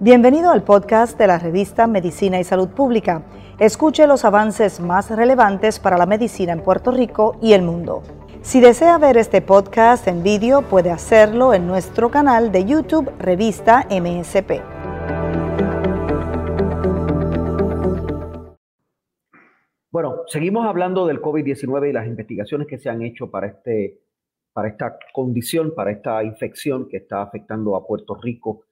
Bienvenido al podcast de la revista Medicina y Salud Pública. Escuche los avances más relevantes para la medicina en Puerto Rico y el mundo. Si desea ver este podcast en vídeo, puede hacerlo en nuestro canal de YouTube Revista MSP. Bueno, seguimos hablando del COVID-19 y las investigaciones que se han hecho para, este, para esta condición, para esta infección que está afectando a Puerto Rico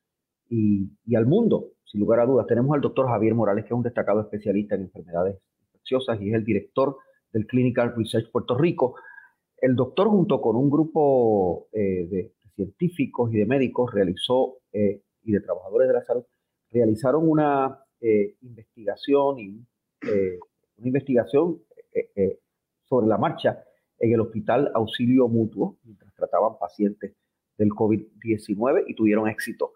y, al mundo, sin lugar a dudas. Tenemos al doctor Javier Morales, que es un destacado especialista en enfermedades infecciosas y es el director del Clinical Research Puerto Rico. El doctor, junto con un grupo eh, de científicos y de médicos, realizó, eh, y de trabajadores de la salud, realizaron una eh, investigación y una investigación sobre la marcha en el Hospital Auxilio Mutuo, mientras trataban pacientes del COVID-19 y tuvieron éxito.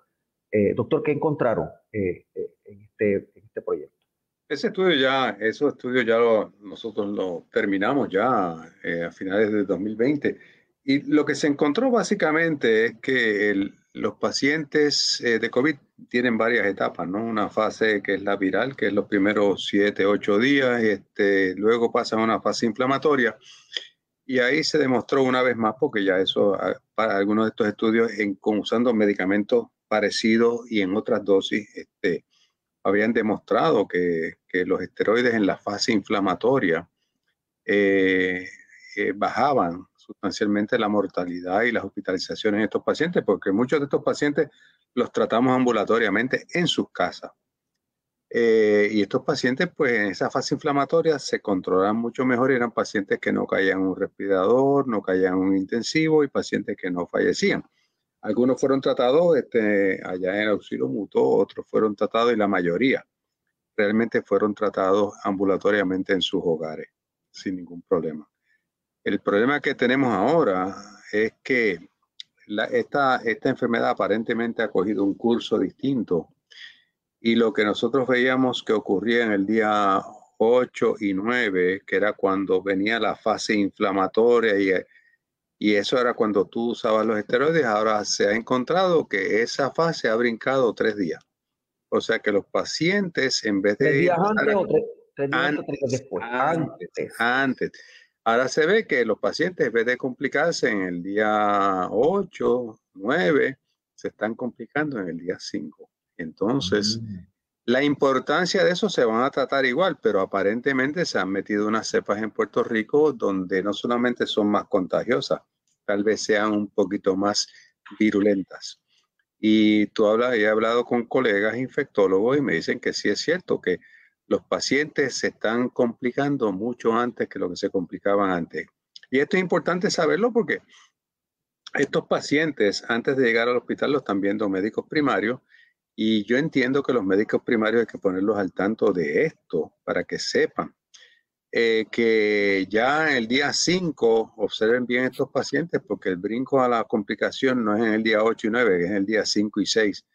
Eh, doctor, ¿qué encontraron eh, eh, en, este, en, este, proyecto? Ese estudio ya, esos estudios ya nosotros lo terminamos ya a finales de 2020. Y lo que se encontró básicamente es que los pacientes de COVID tienen varias etapas, ¿no? Una fase que es la viral, que es los primeros 7, 8 días, este, luego pasa a una fase inflamatoria. Y ahí se demostró una vez más, porque ya eso, para algunos de estos estudios, en, usando medicamentos parecido y en otras dosis este, habían demostrado que, los esteroides en la fase inflamatoria eh, eh, bajaban sustancialmente la mortalidad y las hospitalizaciones en estos pacientes, porque muchos de estos pacientes los tratamos ambulatoriamente en sus casas. Eh, y estos pacientes, pues en esa fase inflamatoria se controlan mucho mejor. Eran pacientes que no caían en un respirador, no caían en un intensivo y pacientes que no fallecían. Algunos fueron tratados este, allá en auxilio mutuo, otros fueron tratados y la mayoría realmente fueron tratados ambulatoriamente en sus hogares, sin ningún problema. El problema que tenemos ahora es que esta, esta enfermedad aparentemente ha cogido un curso distinto y lo que nosotros veíamos que ocurría en el día 8 y 9, que era cuando venía la fase inflamatoria y y eso era cuando tú usabas los esteroides. Ahora se ha encontrado que esa fase ha brincado tres días. O sea que los pacientes, en vez de. ¿Tres días antes o tres, días después? Antes, antes. Ahora se ve que los pacientes, en vez de complicarse en el día 8, 9, se están complicando en el día 5. Entonces, mm. la importancia de eso se van a tratar igual, pero aparentemente se han metido unas cepas en Puerto Rico donde no solamente son más contagiosas, tal vez sean un poquito más virulentas. Y tú hablas, he hablado con colegas infectólogos y me dicen que sí es cierto que los pacientes se están complicando mucho antes que lo que se complicaban antes. Y esto es importante saberlo porque estos pacientes antes de llegar al hospital los están viendo médicos primarios y yo entiendo que los médicos primarios hay que ponerlos al tanto de esto para que sepan eh, que ya el día 5 observen bien estos pacientes porque el brinco a la complicación no es en el día 8 y 9, es en el día 5 y 6.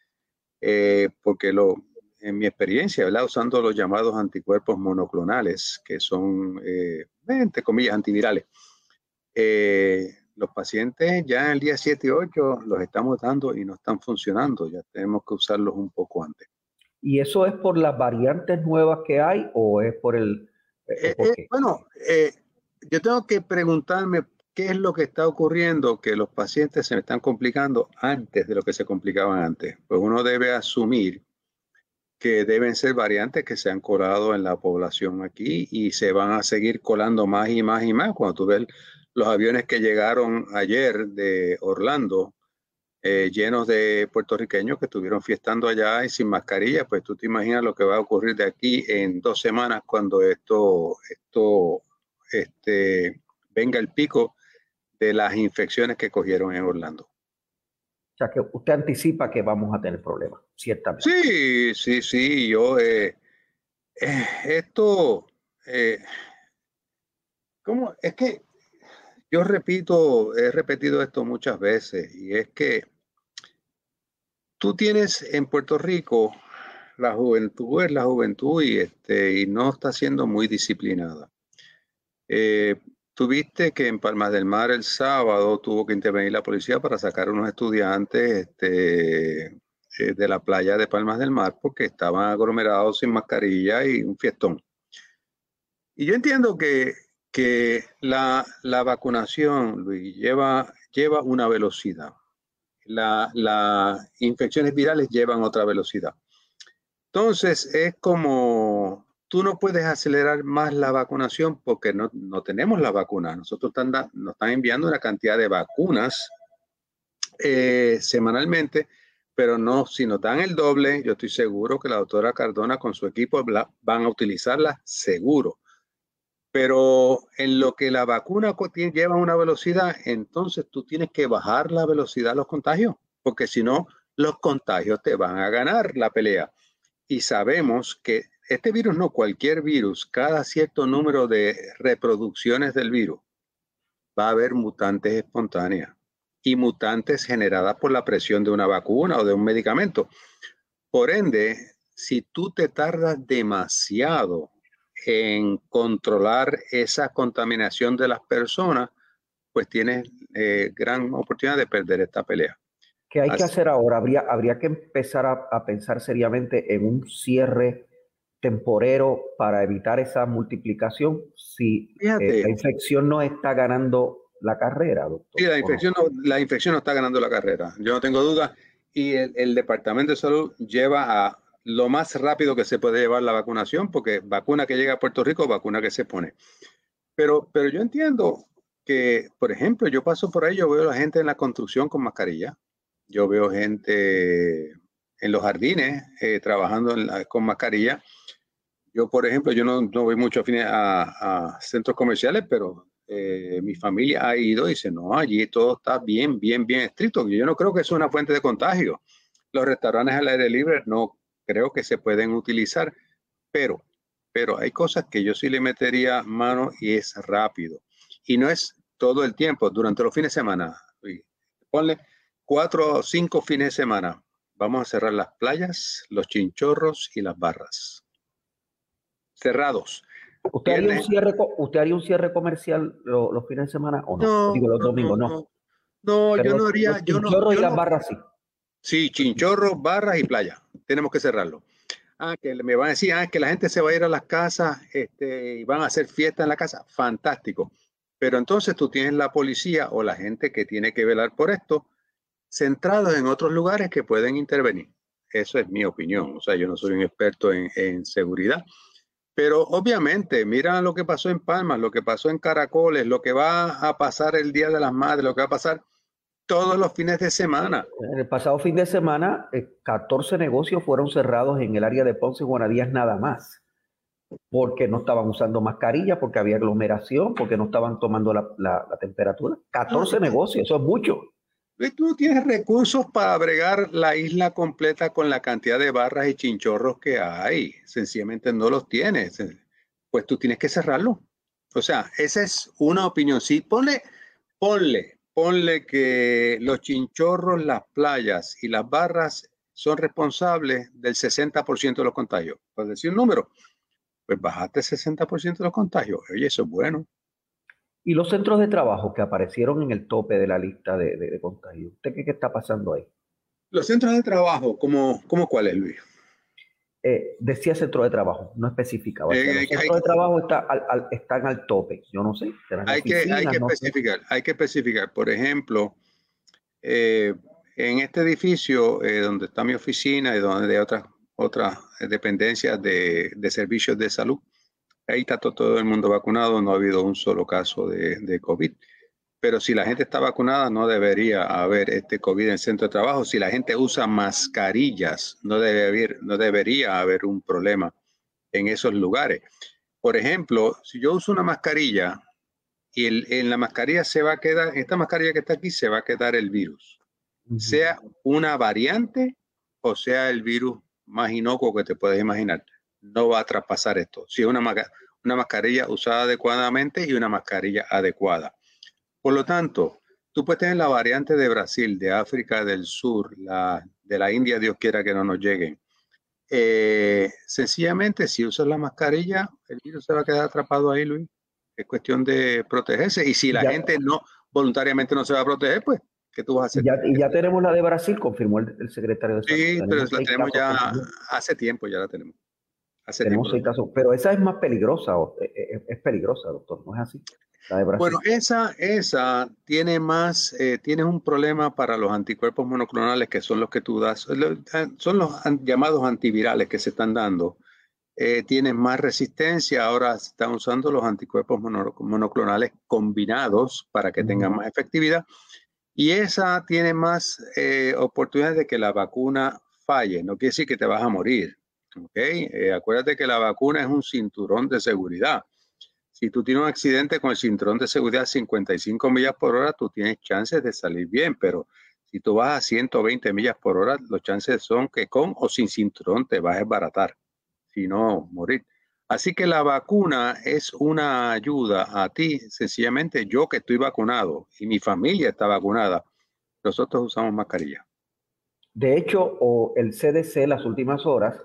Eh, porque lo, en mi experiencia, ¿verdad? usando los llamados anticuerpos monoclonales, que son, eh, entre comillas, antivirales, los pacientes ya en el día 7 y 8 los estamos dando y no están funcionando, ya tenemos que usarlos un poco antes. ¿Y eso es por las variantes nuevas que hay o es por el eh, eh, bueno, eh, yo tengo que preguntarme qué es lo que está ocurriendo que los pacientes se me están complicando antes de lo que se complicaban antes. Pues uno debe asumir que deben ser variantes que se han colado en la población aquí y se van a seguir colando más y más y más. Cuando tú ves los aviones que llegaron ayer de Orlando, eh, llenos de puertorriqueños que estuvieron fiestando allá y sin mascarilla, pues tú te imaginas lo que va a ocurrir de aquí en dos semanas cuando esto, esto este, venga el pico de las infecciones que cogieron en Orlando. O sea, que usted anticipa que vamos a tener problemas, ciertamente. Sí, sí, sí. Yo, eh, eh, esto, ¿cómo? Es que yo repito, he repetido esto muchas veces, y es que tú tienes en Puerto Rico la juventud, es la juventud y, este, y no está siendo muy disciplinada. Eh, tuviste que en Palmas del Mar el sábado tuvo que intervenir la policía para sacar a unos estudiantes este, eh, de la playa de Palmas del Mar porque estaban aglomerados sin mascarilla y un fiestón. Y yo entiendo que, que la, la vacunación, Luis, lleva, lleva una velocidad. Las la infecciones virales llevan otra velocidad. Entonces, es como tú no puedes acelerar más la vacunación porque no, no tenemos la vacuna. Nosotros están, nos están enviando una cantidad de vacunas eh, semanalmente, pero no, si nos dan el doble, yo estoy seguro que la doctora Cardona con su equipo van a utilizarla seguro. Pero en lo que la vacuna lleva una velocidad, entonces tú tienes que bajar la velocidad de los contagios, porque si no, los contagios te van a ganar la pelea. Y sabemos que este virus, no cualquier virus, cada cierto número de reproducciones del virus, va a haber mutantes espontáneas y mutantes generadas por la presión de una vacuna o de un medicamento. Por ende, si tú te tardas demasiado en controlar esa contaminación de las personas, pues tienes eh, gran oportunidad de perder esta pelea. ¿Qué hay que hacer ahora? Habría, habría que empezar a, pensar seriamente en un cierre temporero para evitar esa multiplicación si eh, la infección no está ganando la carrera, doctor. Sí, la infección, no? la infección no está ganando la carrera, yo no tengo duda. Y el Departamento de Salud lleva a lo más rápido que se puede llevar la vacunación, porque vacuna que llega a Puerto Rico, vacuna que se pone. Pero, pero yo entiendo que, por ejemplo, yo paso por ahí, yo veo a la gente en la construcción con mascarilla, yo veo gente en los jardines eh, trabajando con mascarilla. Yo, por ejemplo, yo no, no voy mucho a, a, centros comerciales, pero eh, mi familia ha ido y dice, no, allí todo está bien, bien, bien estricto. Yo no creo que es una fuente de contagio. Los restaurantes al aire libre no creo que se pueden utilizar, pero, pero hay cosas que yo sí le metería mano y es rápido. Y no es todo el tiempo, durante los fines de semana. Ponle cuatro o cinco fines de semana. Vamos a cerrar las playas, los chinchorros y las barras. Cerrados. ¿Usted haría, un cierre, ¿Usted haría un cierre comercial los, fines de semana o no? Digo, los domingos, no. No, yo no haría. Los chinchorros y las barras sí. Sí, chinchorros, barras y playa tenemos que cerrarlo. Ah, que me van a decir, ah, que la gente se va a ir a las casas este, y van a hacer fiesta en la casa. Fantástico. Pero entonces tú tienes la policía o la gente que tiene que velar por esto centrados en otros lugares que pueden intervenir. Eso es mi opinión. O sea, yo no soy un experto en, en seguridad. Pero obviamente, mira lo que pasó en Palmas, lo que pasó en Caracoles, lo que va a pasar el Día de las Madres, lo que va a pasar todos los fines de semana. En el pasado fin de semana, 14 eh, negocios fueron cerrados en el área de Ponce y Guanadías nada más, porque no estaban usando mascarilla, porque había aglomeración, porque no estaban tomando la, temperatura. 14 negocios, eso es mucho. Tú tienes recursos para bregar la isla completa con la cantidad de barras y chinchorros que hay. Sencillamente no los tienes. Pues tú tienes que cerrarlo. O sea, esa es una opinión. Sí, ponle, ponle ponle que los chinchorros, las playas y las barras son responsables del 60% de los contagios. Por decir un número, pues bajaste el 60% de los contagios. Oye, eso es bueno. Y los centros de trabajo que aparecieron en el tope de la lista de, contagios, ¿usted qué, qué, está pasando ahí? Los centros de trabajo, ¿cómo, cómo cuáles, Luis? Eh, decía centro de trabajo, no especificaba. Eh, los centros de trabajo están al tope, yo no sé. Hay que, hay que especificar, hay que especificar. Por ejemplo, eh, en este edificio donde está mi oficina y donde hay otras, otras dependencias de, de, servicios de salud, ahí está todo, el mundo vacunado, no ha habido un solo caso de, de COVID. Pero si la gente está vacunada, no debería haber este COVID en el centro de trabajo. Si la gente usa mascarillas, no, debe haber, no debería haber un problema en esos lugares. Por ejemplo, si yo uso una mascarilla y en la mascarilla se va a quedar, esta mascarilla que está aquí, se va a quedar el virus. Sea una variante o sea el virus más inocuo que te puedes imaginar. No va a traspasar esto. Si es una, una mascarilla usada adecuadamente y una mascarilla adecuada. Por lo tanto, tú puedes tener la variante de Brasil, de África del Sur, la, de la India, Dios quiera que no nos lleguen. Eh, sencillamente, si usas la mascarilla, el virus se va a quedar atrapado ahí, Luis. Es cuestión de protegerse. Y si la gente no voluntariamente no se va a proteger, pues, ¿qué tú vas a hacer? Y ya, tenemos la de Brasil, confirmó el, secretario de Salud. Sí, pero la tenemos ya hace tiempo, ya la tenemos. Hace tenemos seis casos, pero esa es más peligrosa, eh, eh, es, peligrosa, doctor, ¿no es así? La de Brasil. Bueno, esa, esa tiene más, eh, tiene un problema para los anticuerpos monoclonales que son los que tú das, son los llamados antivirales que se están dando eh, tienen más resistencia. Ahora se están usando los anticuerpos monoclonales combinados para que tengan más efectividad. Y esa tiene más eh, oportunidades de que la vacuna falle. No quiere decir que te vas a morir. ¿Okay? Eh, acuérdate que la vacuna es un cinturón de seguridad. Si tú tienes un accidente con el cinturón de seguridad 55 millas por hora, tú tienes chances de salir bien, pero si tú vas a 120 millas por hora, los chances son que con o sin cinturón te vas a desbaratar sino morir. Así que la vacuna es una ayuda a ti, sencillamente yo que estoy vacunado y mi familia está vacunada, nosotros usamos mascarilla. De hecho, el CDC las últimas horas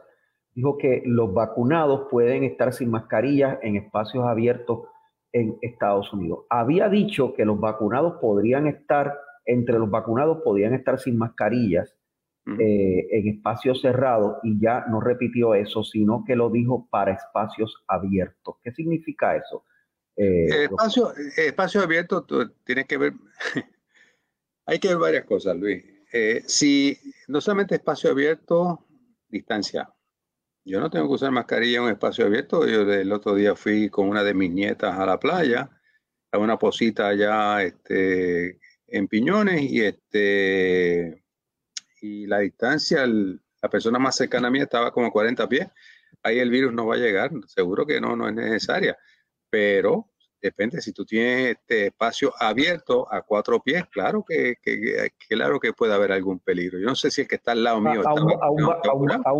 dijo que los vacunados pueden estar sin mascarilla en espacios abiertos en Estados Unidos. Había dicho que los vacunados podrían estar, entre los vacunados podían estar sin mascarillas eh, en espacios cerrados y ya no repitió eso, sino que lo dijo para espacios abiertos. ¿Qué significa eso? Eh, espacio, espacio abierto tienes que ver, hay que ver varias cosas, Luis. Eh, si no solamente espacio abierto, distancia. Yo no tengo que usar mascarilla en un espacio abierto. Yo el otro día fui con una de mis nietas a la playa, a una posita allá este, en Piñones y este y la distancia, la persona más cercana a mí estaba como 40 pies, ahí el virus no va a llegar, seguro que no, no es necesaria, pero depende, si tú tienes este espacio abierto a cuatro pies, claro que, claro que puede haber algún peligro. Yo no sé si es que está al lado mío. A, un, vacuna, a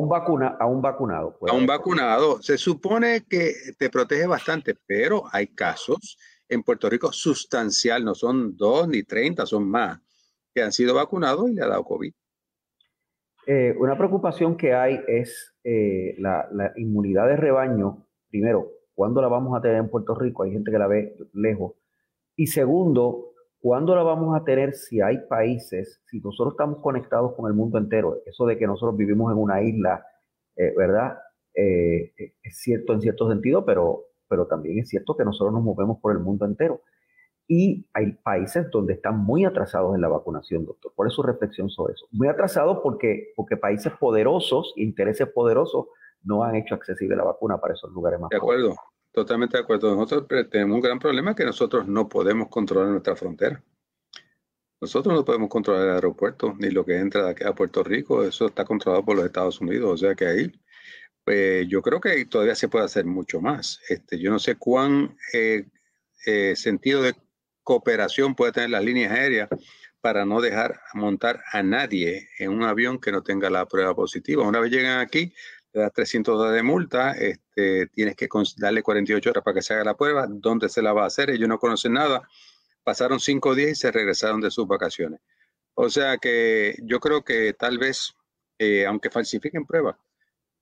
un vacunado. A un vacunado. Se supone que te protege bastante, pero hay casos en Puerto Rico sustancial, no son dos ni treinta, son más, que han sido vacunados y le ha dado COVID. Eh, una preocupación que hay es eh, la, inmunidad de rebaño. Primero, ¿cuándo la vamos a tener en Puerto Rico? Hay gente que la ve lejos. Y segundo, ¿cuándo la vamos a tener si hay países, si nosotros estamos conectados con el mundo entero? Eso de que nosotros vivimos en una isla, eh, ¿verdad? es cierto en cierto sentido, pero, pero también es cierto que nosotros nos movemos por el mundo entero. Y hay países donde están muy atrasados en la vacunación, doctor. ¿Cuál es su reflexión sobre eso? Muy atrasados porque, porque países poderosos, intereses poderosos, no han hecho accesible la vacuna para esos lugares más. De acuerdo, totalmente de acuerdo. Nosotros tenemos un gran problema que nosotros no podemos controlar nuestra frontera. Nosotros no podemos controlar el aeropuerto ni lo que entra de aquí a Puerto Rico. Eso está controlado por los Estados Unidos. O sea que ahí pues, yo creo que todavía se puede hacer mucho más. Este, yo no sé cuán eh, eh, sentido de cooperación puede tener las líneas aéreas para no dejar montar a nadie en un avión que no tenga la prueba positiva. Una vez llegan aquí, le das 300 dólares de multa, este, tienes que darle 48 horas para que se haga la prueba, dónde se la va a hacer, ellos no conocen nada, pasaron cinco días y se regresaron de sus vacaciones. O sea que yo creo que tal vez, eh, aunque falsifiquen pruebas,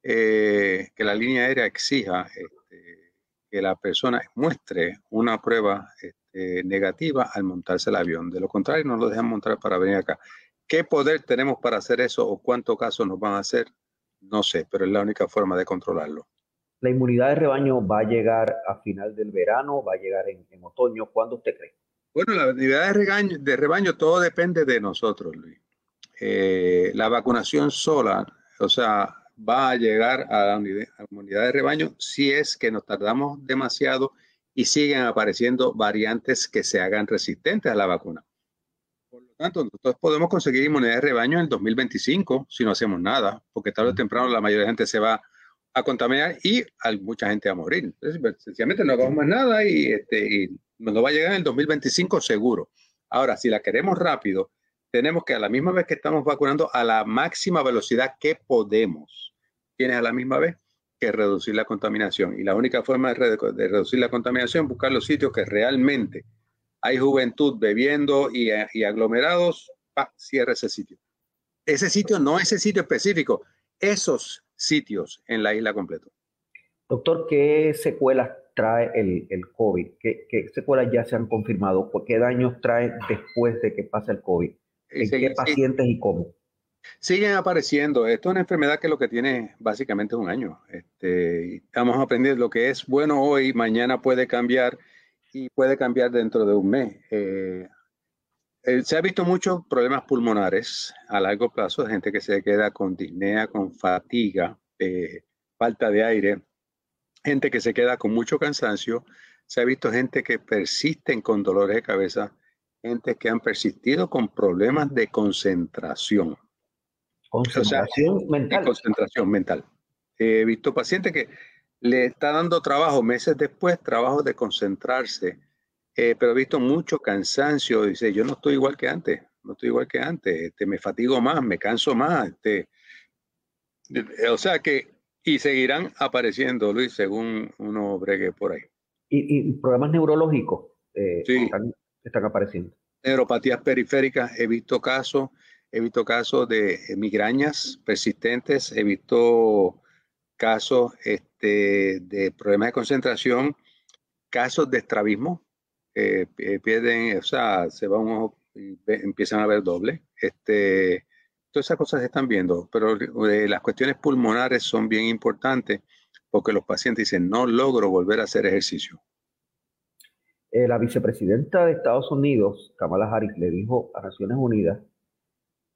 eh, que la línea aérea exija este, que la persona muestre una prueba eh, negativa al montarse el avión. De lo contrario, no lo dejan montar para venir acá. ¿Qué poder tenemos para hacer eso o cuántos casos nos van a hacer? No sé, pero es la única forma de controlarlo. ¿La inmunidad de rebaño va a llegar a final del verano? ¿Va a llegar en, otoño? ¿Cuándo usted cree? Bueno, la inmunidad de rebaño, de rebaño todo depende de nosotros, Luis. Eh, la vacunación sola, o sea, va a llegar a la inmunidad de rebaño si es que nos tardamos demasiado y siguen apareciendo variantes que se hagan resistentes a la vacuna. Tanto, nosotros podemos conseguir inmunidad de rebaño en el 2025 si no hacemos nada, porque tarde o temprano la mayoría de gente se va a contaminar y mucha gente a morir. Entonces, pues, sencillamente no hagamos más nada y, este, y nos va a llegar en el 2025 seguro. Ahora, si la queremos rápido, tenemos que a la misma vez que estamos vacunando a la máxima velocidad que podemos. ¿Tienes a la misma vez? que reducir la contaminación. Y la única forma de, reducir la contaminación es buscar los sitios que realmente hay juventud bebiendo y, aglomerados, pa, cierra ese sitio. Ese sitio, no ese sitio específico, esos sitios en la isla completo. Doctor, ¿qué secuelas trae el, el COVID? ¿Qué, ¿Qué, secuelas ya se han confirmado? ¿Qué daños trae después de que pasa el COVID? ¿En qué pacientes y cómo? Siguen apareciendo. Esto es una enfermedad que lo que tiene básicamente un año. Este, estamos aprendiendo lo que es bueno hoy, mañana puede cambiar y puede cambiar dentro de un mes. Eh, eh, se ha visto muchos problemas pulmonares a largo plazo, gente que se queda con disnea, con fatiga, eh, falta de aire, gente que se queda con mucho cansancio. Se ha visto gente que persisten con dolores de cabeza, gente que han persistido con problemas de concentración. Concentración mental. Concentración mental. He visto pacientes que le está dando trabajo meses después, trabajo de concentrarse, eh, pero he visto mucho cansancio. Dice, yo no estoy igual que antes, no estoy igual que antes, este, me fatigo más, me canso más. Este, o sea que, y seguirán apareciendo, Luis, según uno bregue por ahí. ¿Y, problemas neurológicos eh, están, están apareciendo? Neuropatías periféricas, he visto casos he visto casos de migrañas persistentes, he visto casos este, de problemas de concentración, casos de estrabismo, eh, pierden, o sea, se va un ojo y empiezan a ver doble. Este, todas esas cosas se están viendo, pero eh, las cuestiones pulmonares son bien importantes porque los pacientes dicen, no logro volver a hacer ejercicio. Eh, la vicepresidenta de Estados Unidos, Kamala Harris, le dijo a Naciones Unidas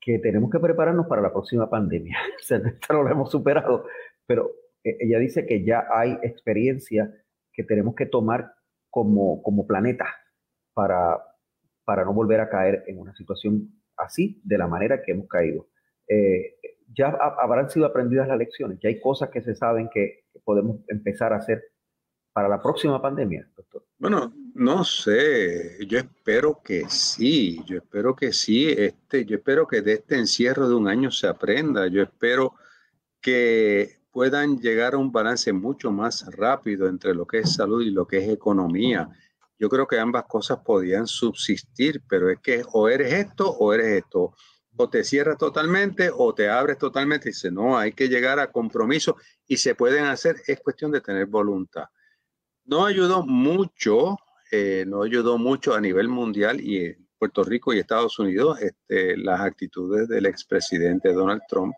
que tenemos que prepararnos para la próxima pandemia. o sea, no lo hemos superado, pero eh, ella dice que ya hay experiencia que tenemos que tomar como, como planeta para, para no volver a caer en una situación así, de la manera que hemos caído. Eh, ya habrán sido aprendidas las lecciones, ya hay cosas que se saben que podemos empezar a hacer para la próxima pandemia, doctor. Bueno, no sé, yo espero que sí, yo espero que sí, este, yo espero que de este encierro de un año se aprenda, yo espero que puedan llegar a un balance mucho más rápido entre lo que es salud y lo que es economía. Yo creo que ambas cosas podían subsistir, pero es que o eres esto o eres esto. O te cierras totalmente o te abres totalmente dice, no, hay que llegar a compromiso y se pueden hacer, es cuestión de tener voluntad. No ayudó mucho eh, no ayudó mucho a nivel mundial y Puerto Rico y Estados Unidos este, las actitudes del expresidente Donald Trump.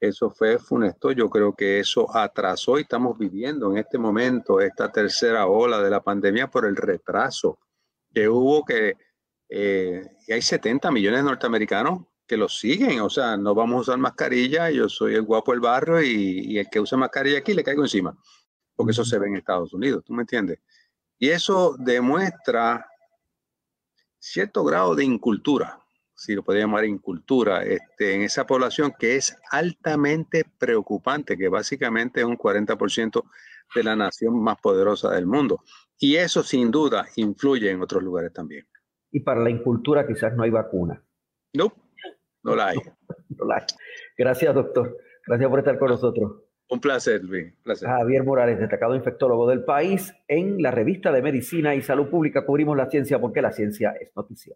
Eso fue funesto. Yo creo que eso atrasó y estamos viviendo en este momento esta tercera ola de la pandemia por el retraso que hubo que eh, hay 70 millones de norteamericanos que lo siguen. O sea, no vamos a usar mascarilla. Yo soy el guapo del barrio y, y el que usa mascarilla aquí le caigo encima. Porque eso se ve en Estados Unidos. ¿Tú me entiendes? Y eso demuestra cierto grado de incultura, si lo podría llamar incultura, este, en esa población que es altamente preocupante, que básicamente es un 40% de la nación más poderosa del mundo. Y eso sin duda influye en otros lugares también. Y para la incultura quizás no hay vacuna. No, no la hay. no la hay. Gracias, doctor. Gracias por estar con nosotros. Un placer, Luis. Javier Morales, destacado infectólogo del país. En la revista de Medicina y Salud Pública cubrimos la ciencia porque la ciencia es noticia.